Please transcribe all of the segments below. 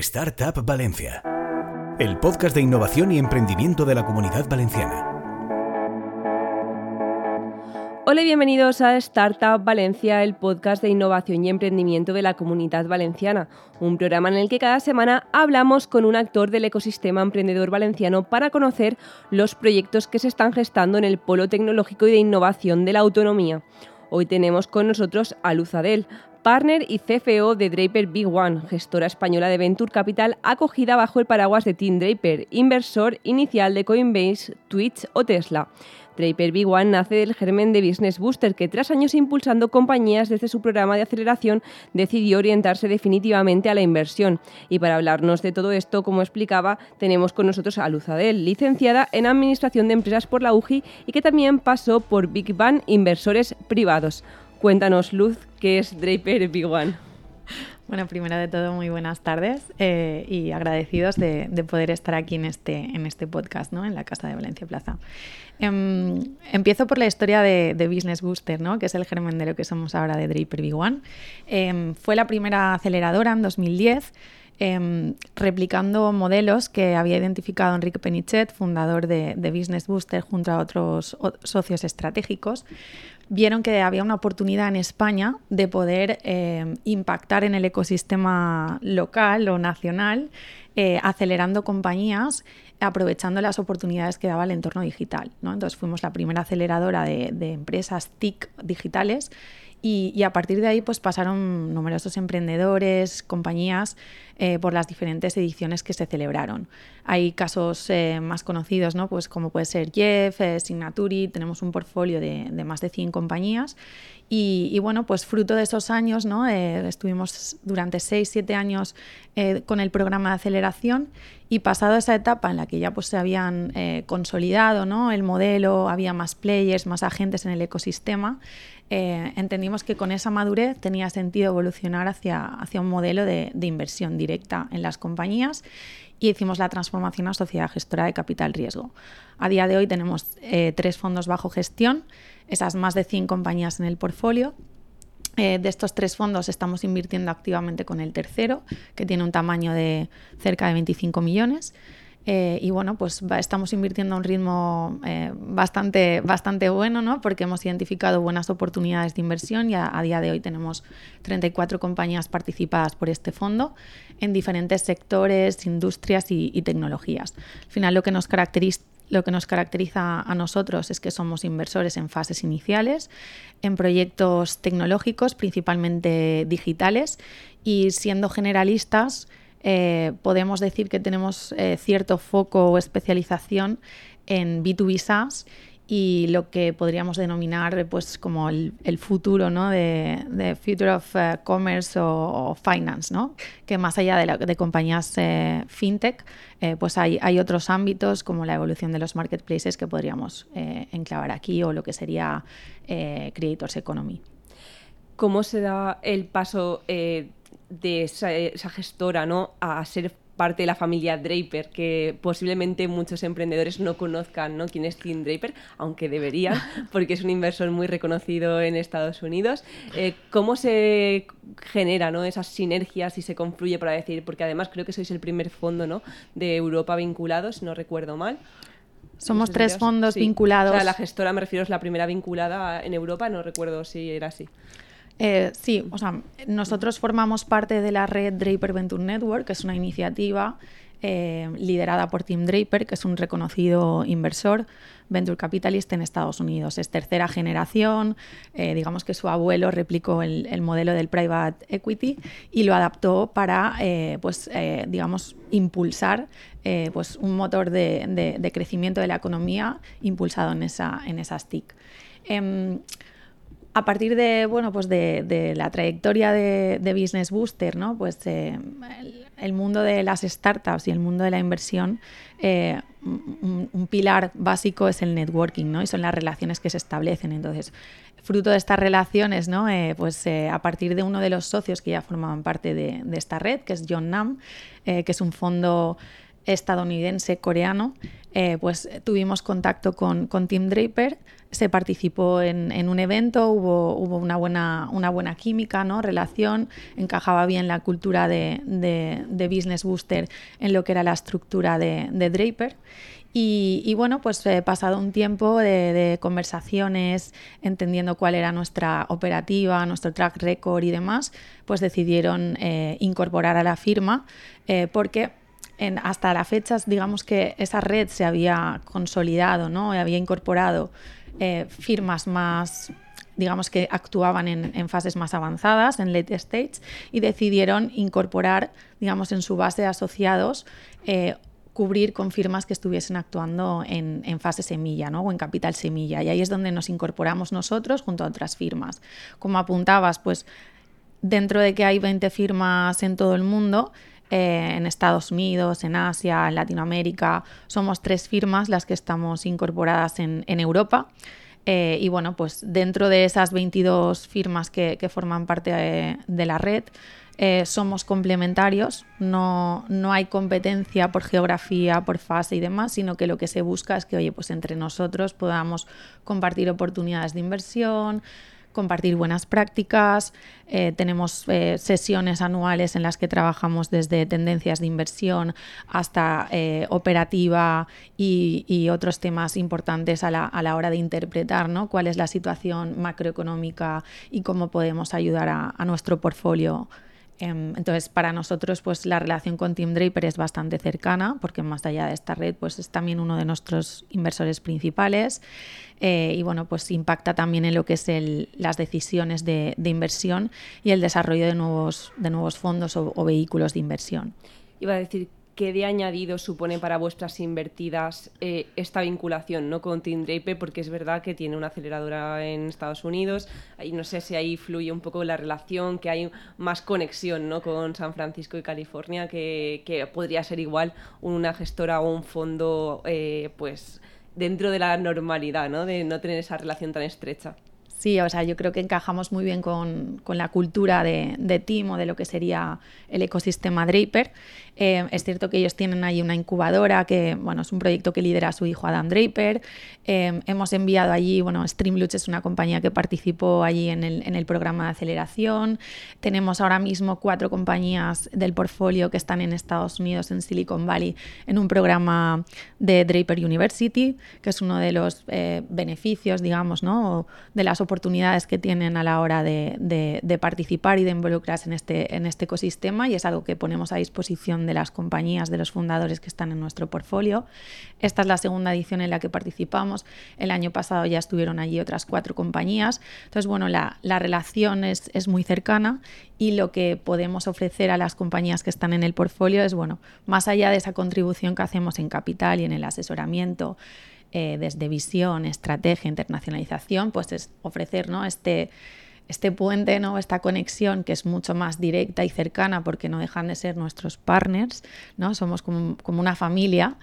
Startup Valencia, el podcast de innovación y emprendimiento de la comunidad valenciana. Hola y bienvenidos a Startup Valencia, el podcast de innovación y emprendimiento de la comunidad valenciana, un programa en el que cada semana hablamos con un actor del ecosistema emprendedor valenciano para conocer los proyectos que se están gestando en el polo tecnológico y de innovación de la autonomía. Hoy tenemos con nosotros a Luz Adel, partner y CFO de Draper Big One, gestora española de Venture Capital acogida bajo el paraguas de Team Draper, inversor inicial de Coinbase, Twitch o Tesla. Draper Big One nace del germen de Business Booster, que tras años impulsando compañías desde su programa de aceleración, decidió orientarse definitivamente a la inversión. Y para hablarnos de todo esto, como explicaba, tenemos con nosotros a Luz Adel, licenciada en Administración de Empresas por la UGI y que también pasó por Big Bang Inversores Privados. Cuéntanos, Luz, qué es Draper Big One. Bueno, primero de todo, muy buenas tardes eh, y agradecidos de, poder estar aquí en este, en este podcast, ¿no? en la Casa de Valencia Plaza. Em, empiezo por la historia de, Business Booster, ¿no? que es el germen de lo que somos ahora de Draper Big One. Em, fue la primera aceleradora en 2010. Em, replicando modelos que había identificado Enrique Penichet, fundador de, de Business Booster, junto a otros socios estratégicos, vieron que había una oportunidad en España de poder eh, impactar en el ecosistema local o nacional, eh, acelerando compañías, aprovechando las oportunidades que daba el entorno digital. Entonces fuimos la primera aceleradora de, de empresas TIC digitales y, a partir de ahí pues pasaron numerosos emprendedores, compañías eh, por las diferentes ediciones que se celebraron. Hay casos eh, más conocidos, ¿no? pues como puede ser Jeff, eh, Signaturi, tenemos un portfolio de, de, más de 100 compañías y, bueno, pues fruto de esos años, ¿no? estuvimos durante 6-7 años con el programa de aceleración y pasado esa etapa en la que ya pues, se habían consolidado ¿no? el modelo, había más players, más agentes en el ecosistema, eh, entendimos que con esa madurez tenía sentido evolucionar hacia, hacia un modelo de, inversión directa en las compañías y hicimos la transformación a sociedad gestora de capital riesgo. A día de hoy tenemos eh, tres fondos bajo gestión, esas más de 100 compañías en el portfolio. Eh, de estos tres fondos estamos invirtiendo activamente con el tercero, que tiene un tamaño de cerca de 25 millones. Eh, y bueno, pues estamos invirtiendo a un ritmo eh, bastante, bastante bueno, ¿no? porque hemos identificado buenas oportunidades de inversión y a, día de hoy tenemos 34 compañías participadas por este fondo en diferentes sectores, industrias y, tecnologías. Al final lo que nos caracteriza lo que nos caracteriza a nosotros es que somos inversores en fases iniciales, en proyectos tecnológicos, principalmente digitales, y siendo generalistas, eh, podemos decir que tenemos eh, cierto foco o especialización en B2B SaaS y lo que podríamos denominar pues como el, futuro ¿no? de, Future of eh, Commerce o, Finance, ¿no? que más allá de, compañías fintech, pues hay, hay, otros ámbitos como la evolución de los marketplaces que podríamos enclavar aquí o lo que sería Creators Economy. ¿Cómo se da el paso de esa, gestora ¿no? a ser parte de la familia Draper, que posiblemente muchos emprendedores no conozcan ¿no? quién es Tim Draper, aunque deberían, porque es un inversor muy reconocido en Estados Unidos. Eh, ¿Cómo se genera ¿no? esas sinergias y se confluye para decir, porque además creo que sois el primer fondo ¿no? de Europa vinculado, si no recuerdo mal. Somos tres fondos vinculados. la gestora, me refiero, es la primera vinculada en Europa, no recuerdo si era así. Eh, sí, o sea, nosotros formamos parte de la red Draper Venture Network, que es una iniciativa eh, liderada por Tim Draper, que es un reconocido inversor venture capitalist en Estados Unidos. Es tercera generación, eh, digamos que su abuelo replicó el, modelo del private equity y lo adaptó para, pues, digamos, impulsar pues un motor de, crecimiento de la economía impulsado en, esa, en esas TIC. A partir de, bueno, pues de, la trayectoria de, Business Booster, ¿no? pues eh, el, mundo de las startups y el mundo de la inversión, eh, un, pilar básico es el networking ¿no? y son las relaciones que se establecen. Entonces, fruto de estas relaciones, ¿no? Eh, pues a partir de uno de los socios que ya formaban parte de, esta red, que es John Nam, que es un fondo estadounidense coreano eh, pues tuvimos contacto con, con Tim Draper, se participó en, un evento, hubo, hubo, una, buena, una buena química, ¿no? relación, encajaba bien la cultura de, de, Business Booster en lo que era la estructura de, Draper. Y, bueno, pues he pasado un tiempo de, conversaciones, entendiendo cuál era nuestra operativa, nuestro track record y demás, pues decidieron eh, incorporar a la firma eh, porque hasta la fecha, digamos que esa red se había consolidado, ¿no? había incorporado eh, firmas más digamos que actuaban en, fases más avanzadas, en late stage, y decidieron incorporar, digamos, en su base de asociados, eh, cubrir con firmas que estuviesen actuando en, fase semilla ¿no? o en capital semilla. Y ahí es donde nos incorporamos nosotros junto a otras firmas. Como apuntabas, pues dentro de que hay 20 firmas en todo el mundo, eh, en Estados Unidos, en Asia, en Latinoamérica. Somos tres firmas las que estamos incorporadas en, Europa. Eh, y bueno, pues dentro de esas 22 firmas que, forman parte eh, de, la red, somos complementarios, no, no, hay competencia por geografía, por fase y demás, sino que lo que se busca es que, oye, pues entre nosotros podamos compartir oportunidades de inversión, compartir buenas prácticas. Eh, tenemos eh, sesiones anuales en las que trabajamos desde tendencias de inversión hasta eh, operativa y, otros temas importantes a la, hora de interpretar ¿no? cuál es la situación macroeconómica y cómo podemos ayudar a nuestro portfolio entonces, para nosotros, pues la relación con Team Draper es bastante cercana, porque más allá de esta red, pues es también uno de nuestros inversores principales. Eh, y bueno, pues impacta también en lo que es las decisiones de, inversión y el desarrollo de nuevos, de nuevos fondos o, o vehículos de inversión. Iba a decir ¿qué de añadido supone para vuestras invertidas eh, esta vinculación ¿no? con Team Draper? Porque es verdad que tiene una aceleradora en Estados Unidos y no sé si ahí fluye un poco la relación, que hay más conexión ¿no? con San Francisco y California, que, podría ser igual una gestora o un fondo eh, pues dentro de la normalidad, ¿no? de no tener esa relación tan estrecha. Sí, o sea, yo creo que encajamos muy bien con, la cultura de, de, Team o de lo que sería el ecosistema Draper. Eh, es cierto que ellos tienen ahí una incubadora que, bueno, es un proyecto que lidera su hijo Adam Draper. Eh, hemos enviado allí, bueno, Streamluch es una compañía que participó allí en el, en el, programa de aceleración. Tenemos ahora mismo cuatro compañías del portfolio que están en Estados Unidos, en Silicon Valley, en un programa de Draper University, que es uno de los eh, beneficios, digamos, ¿no? de las oportunidades que tienen a la hora de, de, de participar y de involucrarse en este, en este ecosistema y es algo que ponemos a disposición de las compañías, de los fundadores que están en nuestro portfolio. Esta es la segunda edición en la que participamos. El año pasado ya estuvieron allí otras cuatro compañías. Entonces, bueno, la, relación es, muy cercana y lo que podemos ofrecer a las compañías que están en el portfolio es, bueno, más allá de esa contribución que hacemos en capital y en el asesoramiento, eh, desde visión, estrategia, internacionalización, pues es ofrecer ¿no? este este puente, ¿no? esta conexión que es mucho más directa y cercana porque no dejan de ser nuestros partners, ¿no? somos como, como una familia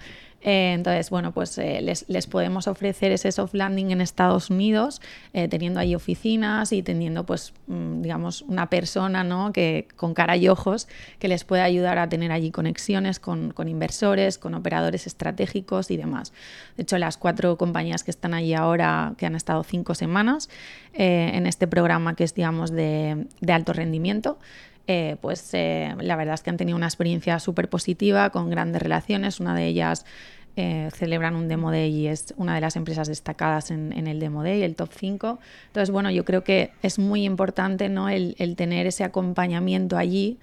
eh, entonces, bueno, pues eh, les, podemos ofrecer ese soft landing en Estados Unidos, eh, teniendo ahí oficinas y teniendo, pues, mm, digamos, una persona ¿no? que, con cara y ojos que les puede ayudar a tener allí conexiones con, inversores, con operadores estratégicos y demás. De hecho, las cuatro compañías que están allí ahora, que han estado cinco semanas en este programa que es, digamos, de alto rendimiento, eh, pues eh, la verdad es que han tenido una experiencia súper positiva, con grandes relaciones. Una de ellas eh, celebran un Demo Day y es una de las empresas destacadas en, el Demo Day, el top 5. Entonces, bueno, yo creo que es muy importante ¿no? el, el tener ese acompañamiento allí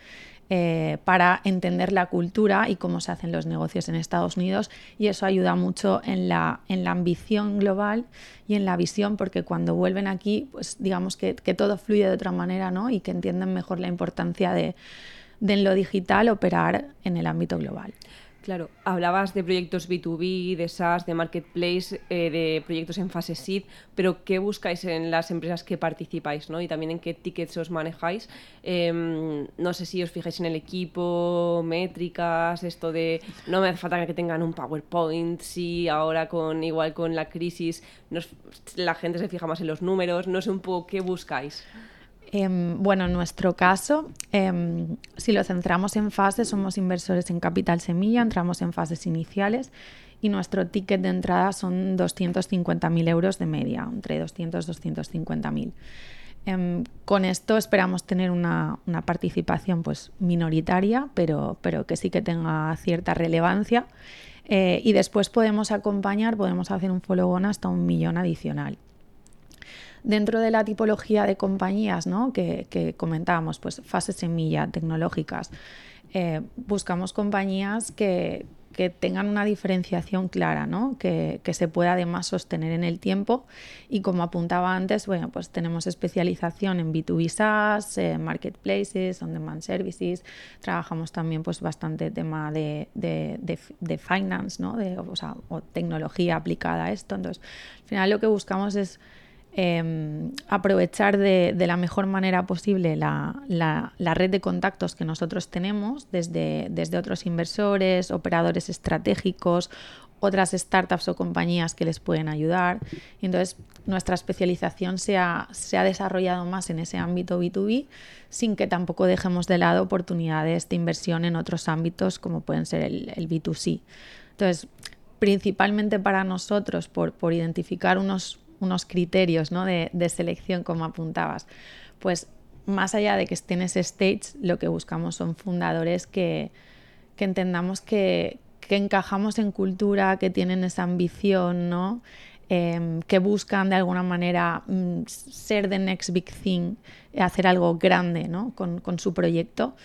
eh, para entender la cultura y cómo se hacen los negocios en Estados Unidos y eso ayuda mucho en la, en la ambición global y en la visión porque cuando vuelven aquí pues digamos que, que todo fluye de otra manera ¿no? y que entienden mejor la importancia de, de lo digital operar en el ámbito global. Claro, hablabas de proyectos B2B, de SaaS, de Marketplace, eh, de proyectos en fase SEED, pero ¿qué buscáis en las empresas que participáis ¿no? y también en qué tickets os manejáis? Em, no sé si os fijáis en el equipo, métricas, esto de no me hace falta que tengan un PowerPoint, sí, ahora con igual con la crisis la gente se fija más en los números, no sé un poco qué buscáis. Em, bueno, en nuestro caso, em, si lo centramos en fases, somos inversores en capital semilla, entramos en fases iniciales y nuestro ticket de entrada son 250.000 euros de media, entre 200 y 250.000. con esto esperamos tener una, participación pues, minoritaria, pero, pero, que sí que tenga cierta relevancia. Eh, y después podemos acompañar, podemos hacer un follow-on hasta un millón adicional. Dentro de la tipología de compañías ¿no? que, comentábamos, pues fases semilla, tecnológicas, eh, buscamos compañías que, que tengan una diferenciación clara, ¿no? que, se pueda además sostener en el tiempo. Y como apuntaba antes, bueno, pues tenemos especialización en B2B SaaS, eh, marketplaces, on-demand services. Trabajamos también pues, bastante tema de, de, finance, ¿no? de, o, o tecnología aplicada a esto. Entonces, al final lo que buscamos es Em, aprovechar de, la mejor manera posible la, red de contactos que nosotros tenemos desde, desde otros inversores, operadores estratégicos, otras startups o compañías que les pueden ayudar. Y entonces nuestra especialización se ha, se ha, desarrollado más en ese ámbito B2B sin que tampoco dejemos de lado oportunidades de inversión en otros ámbitos como pueden ser el, el B2C. Entonces, principalmente para nosotros, por, por identificar unos unos criterios ¿no? de, selección, como apuntabas. Pues más allá de que estén en ese stage, lo que buscamos son fundadores que, entendamos que, encajamos en cultura, que tienen esa ambición, ¿no? Em, que buscan de alguna manera mm, ser the next big thing, hacer algo grande ¿no? con, con su proyecto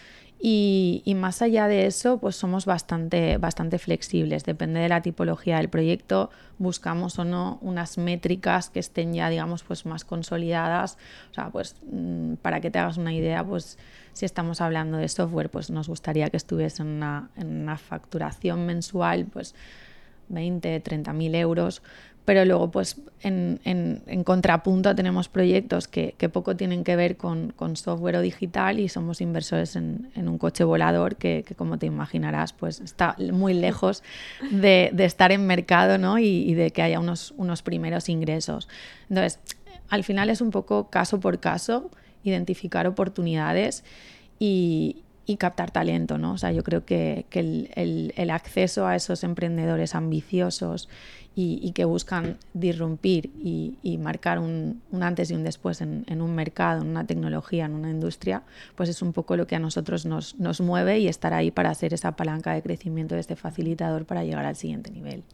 y, más allá de eso, pues somos bastante, bastante flexibles. Depende de la tipología del proyecto, buscamos o no unas métricas que estén ya, digamos, pues más consolidadas. O sea, pues mm, para que te hagas una idea, pues si estamos hablando de software, pues nos gustaría que estuviese en una, en una facturación mensual, pues 20, 30 mil euros, pero luego pues en, contrapunto tenemos proyectos que, poco tienen que ver con, software o digital y somos inversores en, un coche volador que, como te imaginarás pues está muy lejos de, estar en mercado ¿no? y, de que haya unos, unos primeros ingresos. Entonces, al final es un poco caso por caso, identificar oportunidades y, captar talento, ¿no? O sea, yo creo que, el, acceso a esos emprendedores ambiciosos y, que buscan disrumpir y, marcar un, antes y un después en, un mercado, en una tecnología, en una industria, pues es un poco lo que a nosotros nos, nos mueve y estar ahí para ser esa palanca de crecimiento de este facilitador para llegar al siguiente nivel.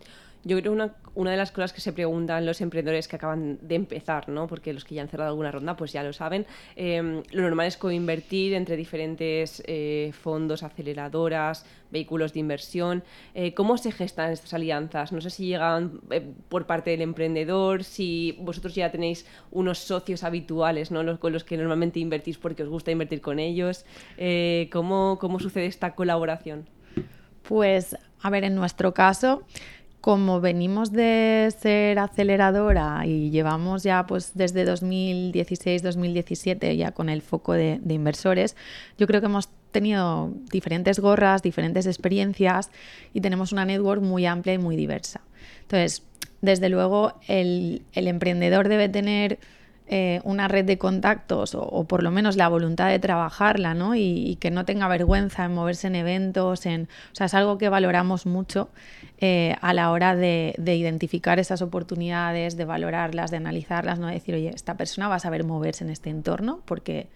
Yo creo una, una de las cosas que se preguntan los emprendedores que acaban de empezar, ¿no? porque los que ya han cerrado alguna ronda pues ya lo saben, em, lo normal es coinvertir entre diferentes eh, fondos, aceleradoras, vehículos de inversión. Eh, ¿Cómo se gestan estas alianzas? No sé si llegan eh, por parte del emprendedor, si vosotros ya tenéis unos socios habituales ¿no? los, con los que normalmente invertís porque os gusta invertir con ellos. ¿cómo, ¿Cómo sucede esta colaboración? Pues, a ver, en nuestro caso como venimos de ser aceleradora y llevamos ya pues desde 2016-2017 ya con el foco de, inversores, yo creo que hemos tenido diferentes gorras, diferentes experiencias y tenemos una network muy amplia y muy diversa. Entonces, desde luego, el, emprendedor debe tener eh, una red de contactos o, por lo menos la voluntad de trabajarla, ¿no? Y, que no tenga vergüenza en moverse en eventos, en, o sea, es algo que valoramos mucho eh, a la hora de, identificar esas oportunidades, de valorarlas, de analizarlas, no decir, oye, esta persona va a saber moverse en este entorno porque,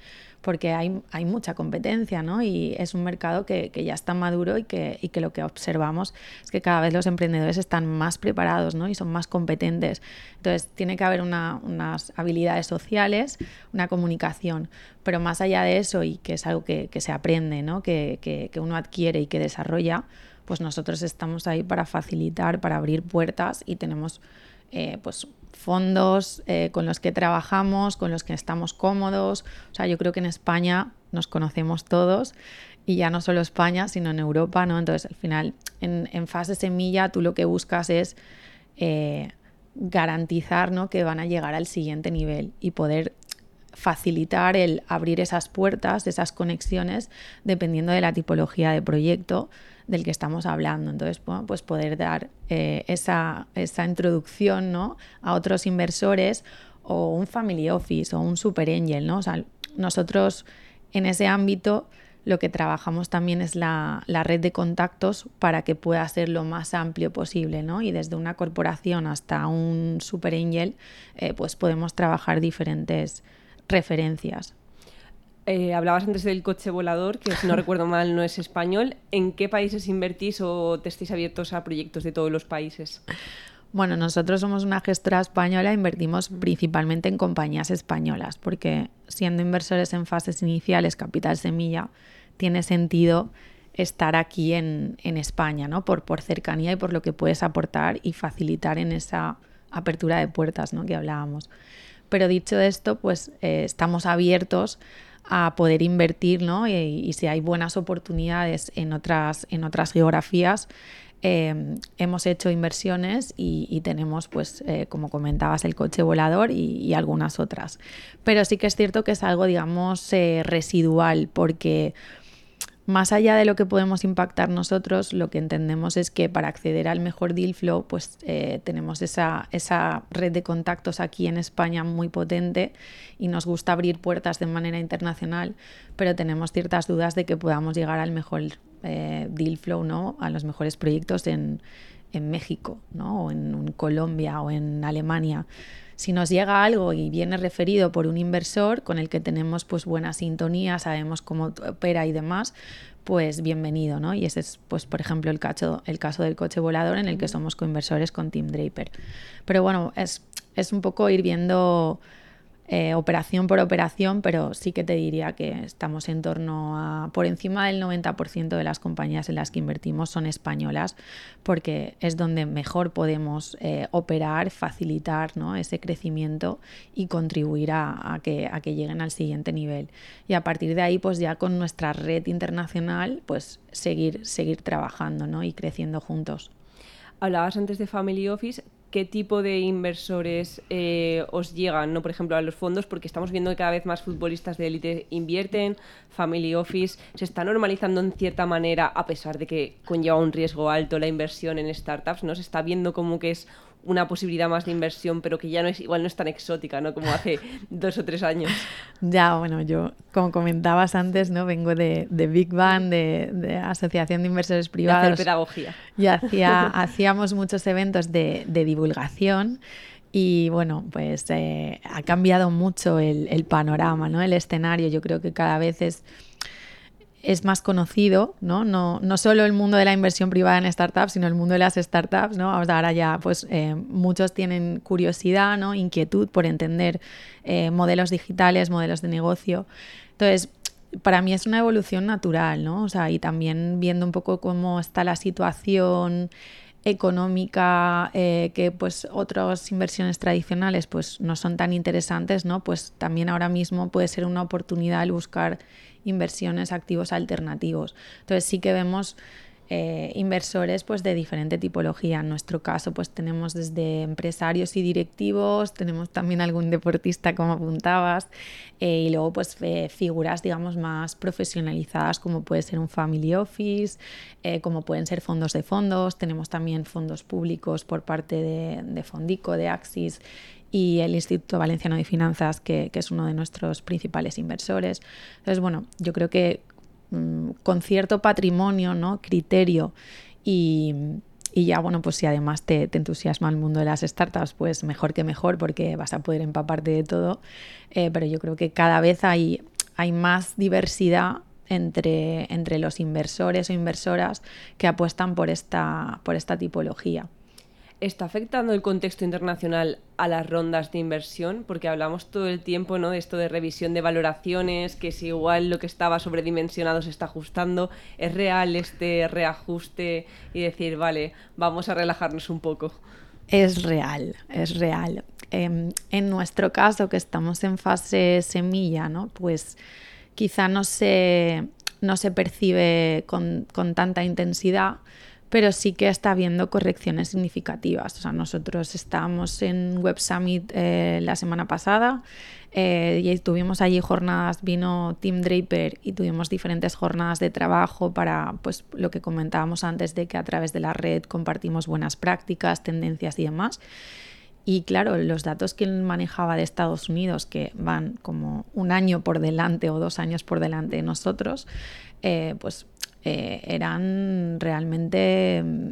porque hay, hay mucha competencia ¿no? y es un mercado que, ya está maduro y que, y que, lo que observamos es que cada vez los emprendedores están más preparados ¿no? y son más competentes. Entonces, tiene que haber unas habilidades sociales, una comunicación, pero más allá de eso y que es algo que, se aprende, ¿no? que, que uno adquiere y que desarrolla, pues nosotros estamos ahí para facilitar, para abrir puertas y tenemos eh, pues fondos eh, con los que trabajamos, con los que estamos cómodos. O sea, yo creo que en España nos conocemos todos y ya no solo España, sino en Europa, ¿no? Entonces, al final, en, fase semilla, tú lo que buscas es eh, garantizar ¿no? que van a llegar al siguiente nivel y poder facilitar el abrir esas puertas, esas conexiones, dependiendo de la tipología de proyecto del que estamos hablando. Entonces, pues poder dar eh, esa, esa, introducción ¿no? a otros inversores o un family office o un super angel, ¿no? O sea, nosotros en ese ámbito lo que trabajamos también es la, red de contactos para que pueda ser lo más amplio posible, ¿no? Y desde una corporación hasta un super angel, eh, pues podemos trabajar diferentes referencias. Eh, hablabas antes del coche volador, que si no recuerdo mal no es español. ¿En qué países invertís o te estáis abiertos a proyectos de todos los países? Bueno, nosotros somos una gestora española, invertimos principalmente en compañías españolas, porque siendo inversores en fases iniciales, capital semilla, tiene sentido estar aquí en, España, ¿no? Por, por, cercanía y por lo que puedes aportar y facilitar en esa apertura de puertas ¿no? que hablábamos. Pero dicho esto, pues eh, estamos abiertos a poder invertir, ¿no? Y, si hay buenas oportunidades en otras, en otras geografías, Em, hemos hecho inversiones y, tenemos, pues, eh, como comentabas, el coche volador y, algunas otras. Pero sí que es cierto que es algo, digamos, eh, residual, porque más allá de lo que podemos impactar nosotros, lo que entendemos es que para acceder al mejor deal flow, pues eh, tenemos esa, esa, red de contactos aquí en España muy potente y nos gusta abrir puertas de manera internacional, pero tenemos ciertas dudas de que podamos llegar al mejor eh, deal flow ¿no? a los mejores proyectos en, México, ¿no? o en, Colombia o en Alemania. Si nos llega algo y viene referido por un inversor con el que tenemos pues buena sintonía, sabemos cómo opera y demás, pues bienvenido, ¿no? Y ese es, pues, por ejemplo, el caso, el caso del coche volador en el que somos coinversores con Team Draper. Pero bueno, es, es un poco ir viendo eh, operación por operación, pero sí que te diría que estamos en torno a por encima del 90% de las compañías en las que invertimos son españolas, porque es donde mejor podemos eh, operar, facilitar ¿no? ese crecimiento y contribuir a, que, a que lleguen al siguiente nivel. Y a partir de ahí, pues ya con nuestra red internacional, pues seguir, seguir trabajando ¿no? y creciendo juntos. Hablabas antes de Family Office qué tipo de inversores eh, os llegan, ¿no? Por ejemplo, a los fondos, porque estamos viendo que cada vez más futbolistas de élite invierten, family office, se está normalizando en cierta manera, a pesar de que conlleva un riesgo alto la inversión en startups, ¿no? Se está viendo como que es una posibilidad más de inversión, pero que ya no es igual no es tan exótica, ¿no? Como hace dos o tres años. Ya, bueno, yo, como comentabas antes, ¿no? Vengo de, Big Bang, de, Asociación de Inversores Privados. De hacer pedagogía. Y hacía, hacíamos muchos eventos de, divulgación. Y bueno, pues eh, ha cambiado mucho el, el panorama, ¿no? El escenario. Yo creo que cada vez es es más conocido, ¿no? ¿no? No solo el mundo de la inversión privada en startups, sino el mundo de las startups, ¿no? Ahora ya, pues, eh, muchos tienen curiosidad, ¿no? Inquietud por entender eh, modelos digitales, modelos de negocio. Entonces, para mí es una evolución natural, ¿no? O sea, y también viendo un poco cómo está la situación económica eh, que pues otras inversiones tradicionales pues no son tan interesantes no pues también ahora mismo puede ser una oportunidad el buscar inversiones, activos alternativos. Entonces sí que vemos eh, inversores pues de diferente tipología. En nuestro caso pues tenemos desde empresarios y directivos, tenemos también algún deportista como apuntabas eh, y luego pues figuras digamos más profesionalizadas como puede ser un family office, eh, como pueden ser fondos de fondos, tenemos también fondos públicos por parte de, Fondico, de Axis y el Instituto Valenciano de Finanzas, que, es uno de nuestros principales inversores. Entonces, bueno, yo creo que con cierto patrimonio, ¿no? criterio y, ya, bueno, pues si además te, entusiasma el mundo de las startups, pues mejor que mejor porque vas a poder empaparte de todo. Eh, pero yo creo que cada vez hay, hay más diversidad entre, entre los inversores o inversoras que apuestan por esta, por esta tipología. ¿Está afectando el contexto internacional a las rondas de inversión? Porque hablamos todo el tiempo ¿no? de esto de revisión de valoraciones, que si igual lo que estaba sobredimensionado se está ajustando. ¿Es real este reajuste y decir, vale, vamos a relajarnos un poco? Es real, es real. Em, en nuestro caso, que estamos en fase semilla, ¿no? pues quizá no se, no se percibe con, con tanta intensidad pero sí que está habiendo correcciones significativas. O sea, nosotros estábamos en Web Summit eh, la semana pasada eh, y tuvimos allí jornadas, vino Tim Draper y tuvimos diferentes jornadas de trabajo para pues, lo que comentábamos antes de que a través de la red compartimos buenas prácticas, tendencias y demás. Y claro, los datos que él manejaba de Estados Unidos, que van como un año por delante o dos años por delante de nosotros, eh, pues eh, eran realmente, mm,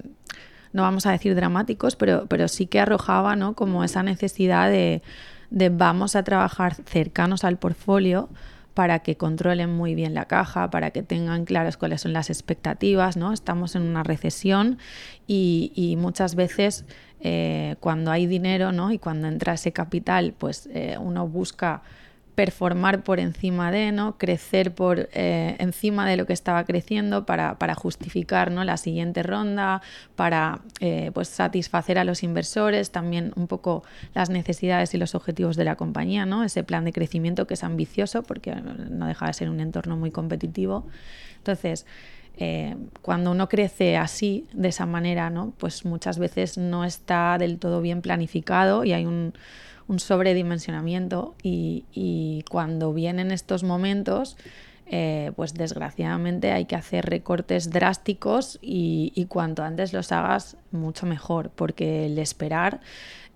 no vamos a decir dramáticos, pero, pero sí que arrojaba ¿no? como esa necesidad de, de vamos a trabajar cercanos al portfolio para que controlen muy bien la caja, para que tengan claras cuáles son las expectativas, ¿no? Estamos en una recesión y, muchas veces eh, cuando hay dinero, ¿no? Y cuando entra ese capital, pues eh, uno busca performar por encima de, ¿no? crecer por eh, encima de lo que estaba creciendo para, justificar ¿no? la siguiente ronda, para eh, pues satisfacer a los inversores, también un poco las necesidades y los objetivos de la compañía, ¿no? ese plan de crecimiento que es ambicioso porque no deja de ser un entorno muy competitivo. Entonces, eh, cuando uno crece así, de esa manera, ¿no? pues muchas veces no está del todo bien planificado y hay un un sobredimensionamiento y, cuando vienen estos momentos, eh, pues desgraciadamente hay que hacer recortes drásticos y, cuanto antes los hagas, mucho mejor, porque el esperar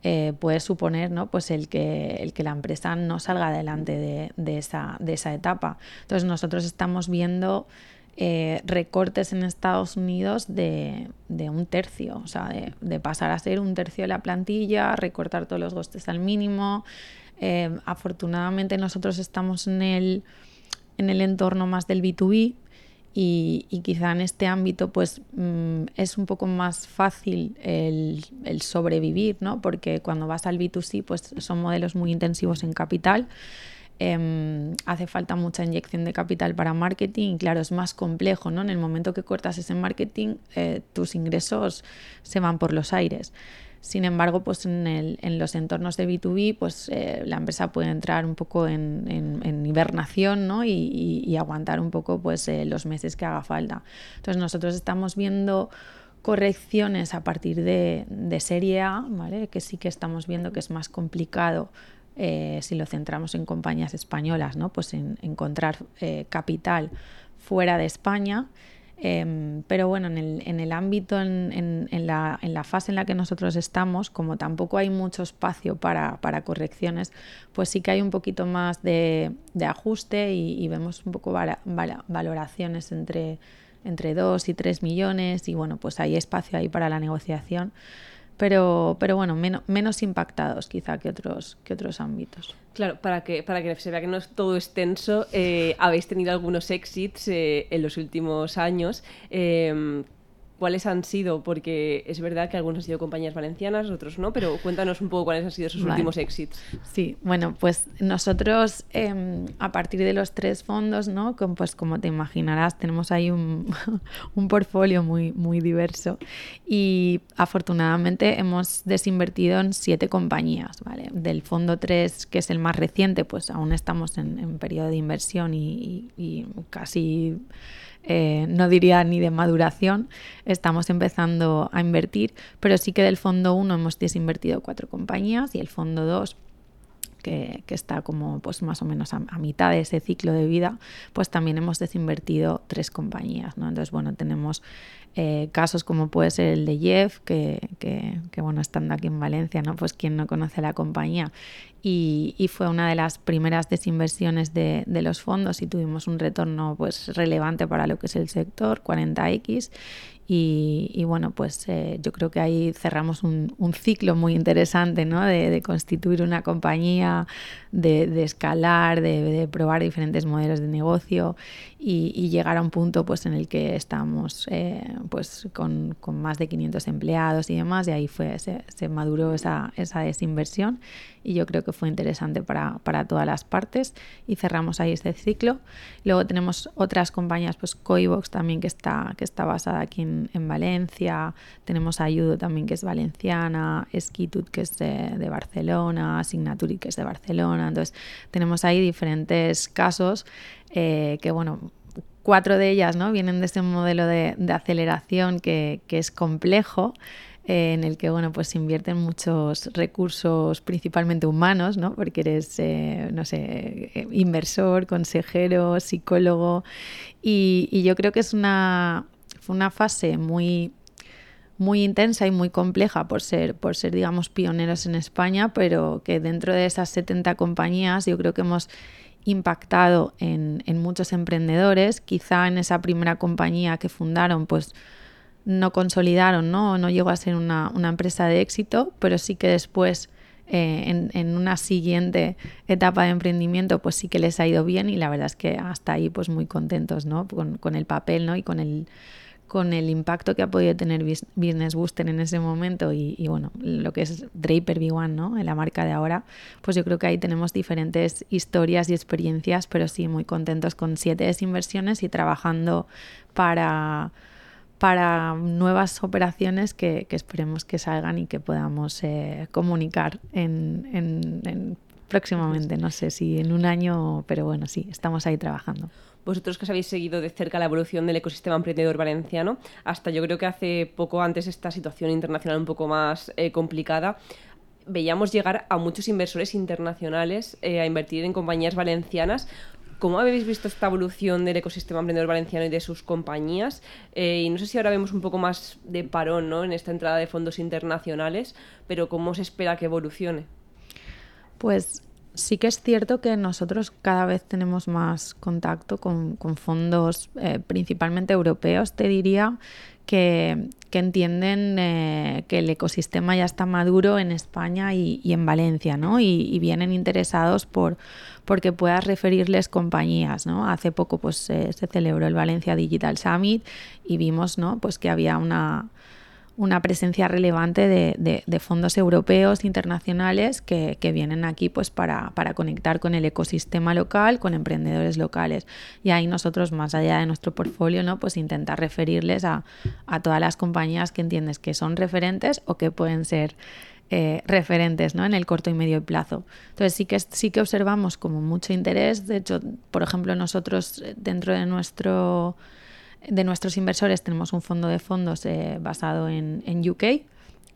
eh, puede suponer ¿no? pues el, que, el que la empresa no salga adelante de, esa, de esa etapa. Entonces nosotros estamos viendo eh, recortes en Estados Unidos de, un tercio, o sea, de, pasar a ser un tercio de la plantilla, recortar todos los costes al mínimo. Eh, afortunadamente nosotros estamos en el, en el entorno más del B2B y, quizá en este ámbito pues mm, es un poco más fácil el, el, sobrevivir, ¿no? porque cuando vas al B2C pues son modelos muy intensivos en capital Em, hace falta mucha inyección de capital para marketing y claro, es más complejo, ¿no? En el momento que cortas ese marketing, eh, tus ingresos se van por los aires. Sin embargo, pues en, el, en los entornos de B2B, pues eh, la empresa puede entrar un poco en, en, hibernación ¿no? y, y, aguantar un poco pues, eh, los meses que haga falta. Entonces nosotros estamos viendo correcciones a partir de, de serie A, ¿vale? que sí que estamos viendo que es más complicado eh, si lo centramos en compañías españolas, ¿no? pues en, encontrar eh, capital fuera de España. Em, pero bueno, en el, en el ámbito, en, en, la, en, la, fase en la que nosotros estamos, como tampoco hay mucho espacio para, para correcciones, pues sí que hay un poquito más de, de ajuste y, vemos un poco valoraciones entre, entre 2 y 3 millones y bueno, pues hay espacio ahí para la negociación pero, pero bueno, menos, menos impactados quizá que otros, que otros ámbitos. Claro, para que, para que se vea que no es todo extenso, eh, habéis tenido algunos exits eh, en los últimos años. Eh, cuáles han sido, porque es verdad que algunos han sido compañías valencianas, otros no, pero cuéntanos un poco cuáles han sido sus últimos exits. Sí, bueno, pues nosotros em, a partir de los tres fondos, ¿no? pues como te imaginarás, tenemos ahí un, un portfolio muy, muy diverso y afortunadamente hemos desinvertido en siete compañías, ¿vale? Del fondo 3, que es el más reciente, pues aún estamos en, en periodo de inversión y, y casi eh, no diría ni de maduración, estamos empezando a invertir, pero sí que del fondo 1 hemos desinvertido cuatro compañías y el fondo 2 que, está como pues más o menos a, mitad de ese ciclo de vida, pues también hemos desinvertido tres compañías. Entonces, bueno, tenemos eh, casos como puede ser el de Jeff, que, que, bueno, estando aquí en Valencia, ¿no? Pues quien no conoce la compañía. Y, y fue una de las primeras desinversiones de, de, los fondos y tuvimos un retorno pues relevante para lo que es el sector, 40x. Y, bueno, pues eh, yo creo que ahí cerramos un, ciclo muy interesante, ¿no? De, constituir una compañía, de, escalar, de, probar diferentes modelos de negocio y, llegar a un punto pues, en el que estamos eh, pues, con, más de 500 empleados y demás, y ahí fue, se, se maduró esa, esa desinversión y yo creo que fue interesante para, todas las partes y cerramos ahí este ciclo. Luego tenemos otras compañías, pues Coibox también que está, que está basada aquí en, Valencia, tenemos Ayudo también que es valenciana, Skitut que es de, Barcelona, Signaturi que es de Barcelona, entonces tenemos ahí diferentes casos eh, que bueno, cuatro de ellas ¿no? vienen de ese modelo de, aceleración que, que, es complejo eh, en el que bueno, pues se invierten muchos recursos, principalmente humanos, ¿no? porque eres, eh, no sé, inversor, consejero, psicólogo, y, yo creo que es una, fue una fase muy muy intensa y muy compleja por ser, por ser, digamos, pioneros en España, pero que dentro de esas 70 compañías yo creo que hemos impactado en, muchos emprendedores. Quizá en esa primera compañía que fundaron, pues no consolidaron, ¿no? No llegó a ser una, empresa de éxito, pero sí que después, eh, en, una siguiente etapa de emprendimiento, pues sí que les ha ido bien y la verdad es que hasta ahí, pues muy contentos, ¿no? Con, con el papel, ¿no? Y con el con el impacto que ha podido tener Business Booster en ese momento y, bueno, lo que es Draper V1, ¿no? En la marca de ahora, pues yo creo que ahí tenemos diferentes historias y experiencias, pero sí muy contentos con siete desinversiones y trabajando para, para nuevas operaciones que, esperemos que salgan y que podamos eh, comunicar en, en próximamente, no sé si en un año, pero bueno, sí, estamos ahí trabajando vosotros que os habéis seguido de cerca la evolución del ecosistema emprendedor valenciano, hasta yo creo que hace poco antes esta situación internacional un poco más eh, complicada, veíamos llegar a muchos inversores internacionales eh, a invertir en compañías valencianas. ¿Cómo habéis visto esta evolución del ecosistema emprendedor valenciano y de sus compañías? Eh, y no sé si ahora vemos un poco más de parón ¿no? en esta entrada de fondos internacionales, pero ¿cómo se espera que evolucione? Pues sí que es cierto que nosotros cada vez tenemos más contacto con, fondos eh, principalmente europeos, te diría, que, entienden eh, que el ecosistema ya está maduro en España y, en Valencia, ¿no? Y, vienen interesados por porque puedas referirles compañías, ¿no? Hace poco pues se celebró el Valencia Digital Summit y vimos, ¿no? Pues que había una una presencia relevante de, fondos europeos internacionales que, vienen aquí pues para, conectar con el ecosistema local, con emprendedores locales. Y ahí nosotros, más allá de nuestro portfolio, ¿no? pues intentar referirles a, todas las compañías que entiendes que son referentes o que pueden ser eh, referentes ¿no? en el corto y medio plazo. Entonces sí que, sí que observamos como mucho interés. De hecho, por ejemplo, nosotros eh, dentro de nuestro de nuestros inversores tenemos un fondo de fondos eh, basado en, en UK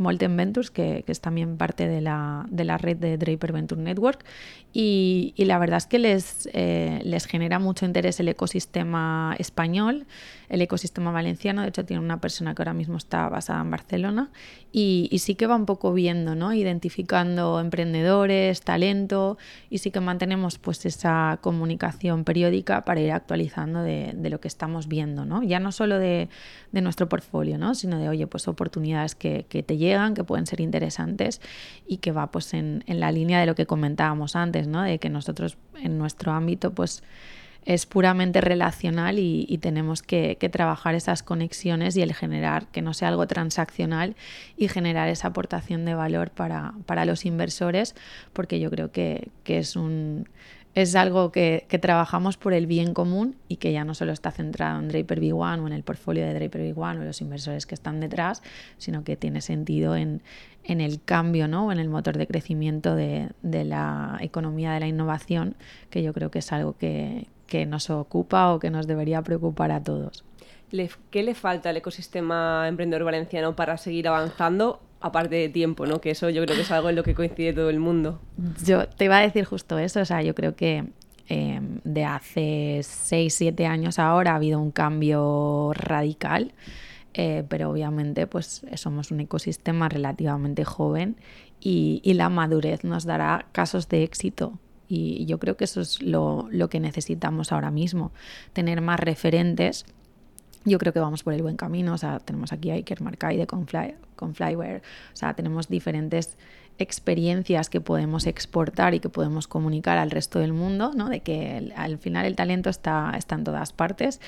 Molten Ventures, que, es también parte de la, de la, red de Draper Venture Network. Y, la verdad es que les, eh, les genera mucho interés el ecosistema español, el ecosistema valenciano. De hecho, tiene una persona que ahora mismo está basada en Barcelona. Y, sí que va un poco viendo, ¿no? identificando emprendedores, talento. Y sí que mantenemos pues esa comunicación periódica para ir actualizando de, lo que estamos viendo. ¿no? Ya no solo de, nuestro portfolio, ¿no? sino de, oye, pues oportunidades que, que te llegan que pueden ser interesantes y que va pues en, la línea de lo que comentábamos antes, ¿no? De que nosotros en nuestro ámbito pues es puramente relacional y, tenemos que, trabajar esas conexiones y el generar que no sea algo transaccional y generar esa aportación de valor para, para los inversores, porque yo creo que, que es un es algo que, trabajamos por el bien común y que ya no solo está centrado en Draper V1 o en el portfolio de Draper V1 o en los inversores que están detrás, sino que tiene sentido en, el cambio ¿no? o en el motor de crecimiento de, la economía de la innovación, que yo creo que es algo que, que nos ocupa o que nos debería preocupar a todos. ¿Qué le falta al ecosistema emprendedor valenciano para seguir avanzando aparte de tiempo, ¿no? Que eso yo creo que es algo en lo que coincide todo el mundo. Yo te iba a decir justo eso, o sea, yo creo que em, de hace 6, 7 años ahora ha habido un cambio radical, eh, pero obviamente pues somos un ecosistema relativamente joven y, la madurez nos dará casos de éxito. Y yo creo que eso es lo, lo que necesitamos ahora mismo, tener más referentes yo creo que vamos por el buen camino. O sea, tenemos aquí a Iker Marcaide con, Fly, con Flyware. O sea, tenemos diferentes experiencias que podemos exportar y que podemos comunicar al resto del mundo, ¿no? De que al final el talento está, está en todas partes.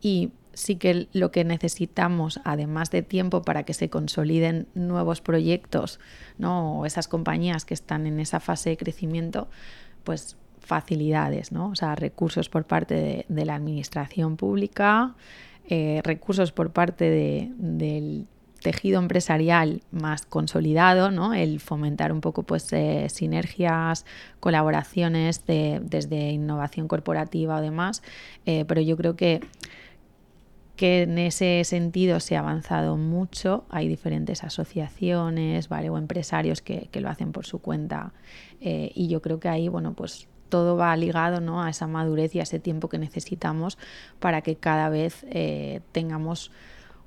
Y sí que lo que necesitamos, además de tiempo para que se consoliden nuevos proyectos, ¿no? O esas compañías que están en esa fase de crecimiento, pues facilidades, ¿no? O sea, recursos por parte de, de la administración pública, eh, recursos por parte del tejido empresarial más consolidado, ¿no? el fomentar un poco pues, eh, sinergias, colaboraciones desde innovación corporativa o demás, eh, pero yo creo que, que en ese sentido se ha avanzado mucho, hay diferentes asociaciones ¿vale? o empresarios que, que lo hacen por su cuenta y yo creo que ahí bueno, pues todo va ligado ¿no? a esa madurez y a ese tiempo que necesitamos para que cada vez eh, tengamos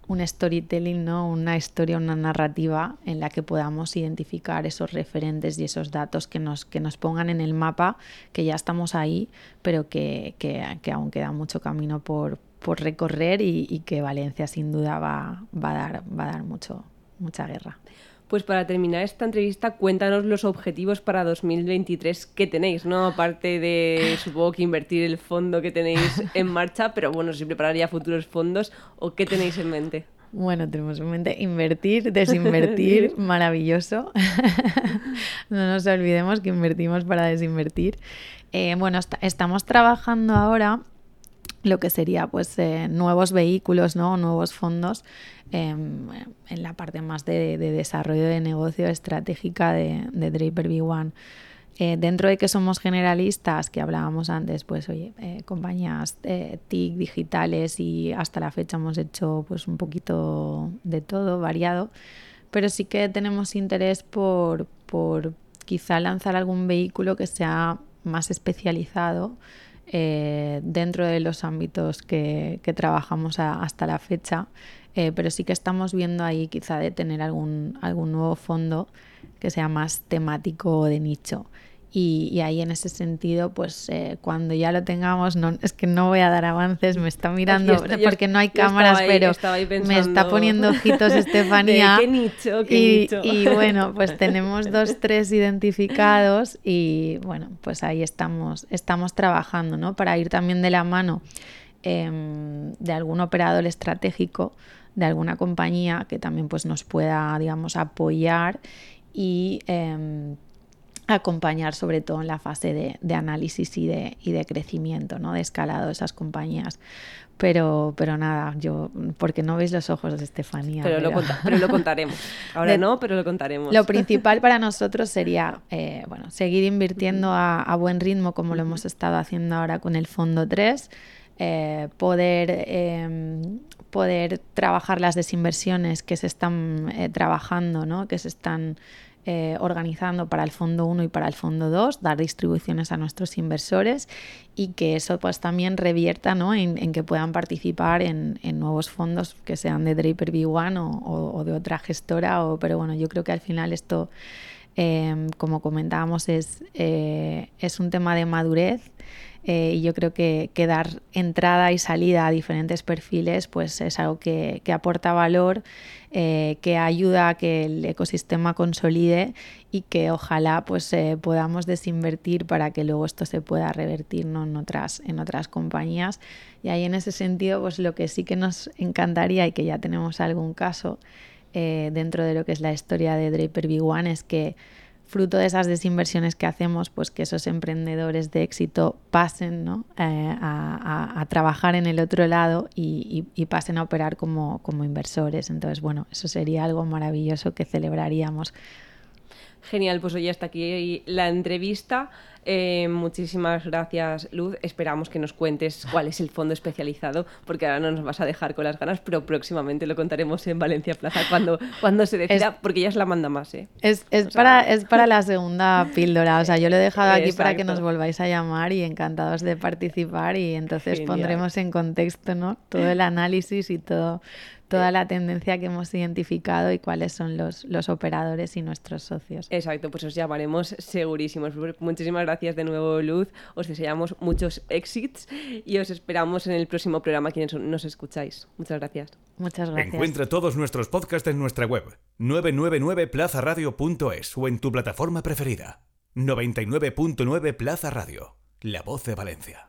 un storytelling, ¿no? una historia, una narrativa en la que podamos identificar esos referentes y esos datos que nos, que nos pongan en el mapa, que ya estamos ahí, pero que, que, aún queda mucho camino por, por recorrer y, que Valencia sin duda va, va, a dar, va a dar mucho, mucha guerra. Pues para terminar esta entrevista, cuéntanos los objetivos para 2023 que tenéis, ¿no? Aparte de, supongo que invertir el fondo que tenéis en marcha, pero bueno, si prepararía futuros fondos, ¿o qué tenéis en mente? Bueno, tenemos en mente invertir, desinvertir, maravilloso. no nos olvidemos que invertimos para desinvertir. Eh, bueno, estamos trabajando ahora lo que sería pues eh, nuevos vehículos, ¿no? nuevos fondos em, en la parte más de, desarrollo de negocio estratégica de, Draper B1. Eh, dentro de que somos generalistas, que hablábamos antes, pues oye, eh, compañías TIC digitales y hasta la fecha hemos hecho pues un poquito de todo, variado, pero sí que tenemos interés por, por quizá lanzar algún vehículo que sea más especializado eh, dentro de los ámbitos que, trabajamos hasta la fecha, eh, pero sí que estamos viendo ahí quizá de tener algún, algún nuevo fondo que sea más temático de nicho. Y, ahí en ese sentido, pues eh, cuando ya lo tengamos, no, es que no voy a dar avances, me está mirando porque no hay cámaras, pero me está poniendo ojitos Estefanía. ¿Qué nicho? y, y bueno, pues tenemos dos, tres identificados y bueno, pues ahí estamos, estamos trabajando, ¿no? Para ir también de la mano em, de algún operador estratégico de alguna compañía que también pues nos pueda, digamos, apoyar y em, acompañar sobre todo en la fase de, análisis y de, y de, crecimiento, ¿no? de escalado de esas compañías. Pero, pero nada, yo, porque no veis los ojos de Estefanía. Pero, Lo, contaremos. Ahora no, pero lo contaremos. Lo principal para nosotros sería eh, bueno, seguir invirtiendo a, buen ritmo como lo hemos estado haciendo ahora con el Fondo 3, eh, poder, em, poder trabajar las desinversiones que se están eh, trabajando, ¿no? que se están eh, organizando para el fondo 1 y para el fondo 2, dar distribuciones a nuestros inversores y que eso pues también revierta ¿no? en, que puedan participar en, nuevos fondos que sean de Draper B1 o, de otra gestora, o, pero bueno, yo creo que al final esto, eh, como comentábamos, es, eh, es un tema de madurez eh, y yo creo que, dar entrada y salida a diferentes perfiles pues es algo que, aporta valor, eh, que ayuda a que el ecosistema consolide y que ojalá pues eh, podamos desinvertir para que luego esto se pueda revertir en, otras, en otras compañías. Y ahí en ese sentido pues lo que sí que nos encantaría y que ya tenemos algún caso dentro de lo que es la historia de Draper B1 es que fruto de esas desinversiones que hacemos, pues que esos emprendedores de éxito pasen eh, a, trabajar en el otro lado y, pasen a operar como, como inversores. Entonces, bueno, eso sería algo maravilloso que celebraríamos. Genial, pues hoy hasta aquí la entrevista. Eh, muchísimas gracias, Luz. Esperamos que nos cuentes cuál es el fondo especializado, porque ahora no nos vas a dejar con las ganas, pero próximamente lo contaremos en Valencia Plaza cuando, cuando se decida, porque ya es la manda más. ¿eh? Es, para, es para la segunda píldora. O sea, yo lo he dejado aquí para que nos volváis a llamar y encantados de participar y entonces pondremos en contexto ¿no? todo el análisis y todo toda la tendencia que hemos identificado y cuáles son los, los operadores y nuestros socios. Exacto, pues os llamaremos segurísimos. Muchísimas gracias de nuevo, Luz. Os deseamos muchos exits y os esperamos en el próximo programa quienes nos escucháis. Muchas gracias. Muchas gracias. Encuentra todos nuestros podcasts en nuestra web 999plazaradio.es o en tu plataforma preferida. 99.9 Plaza Radio, la voz de Valencia.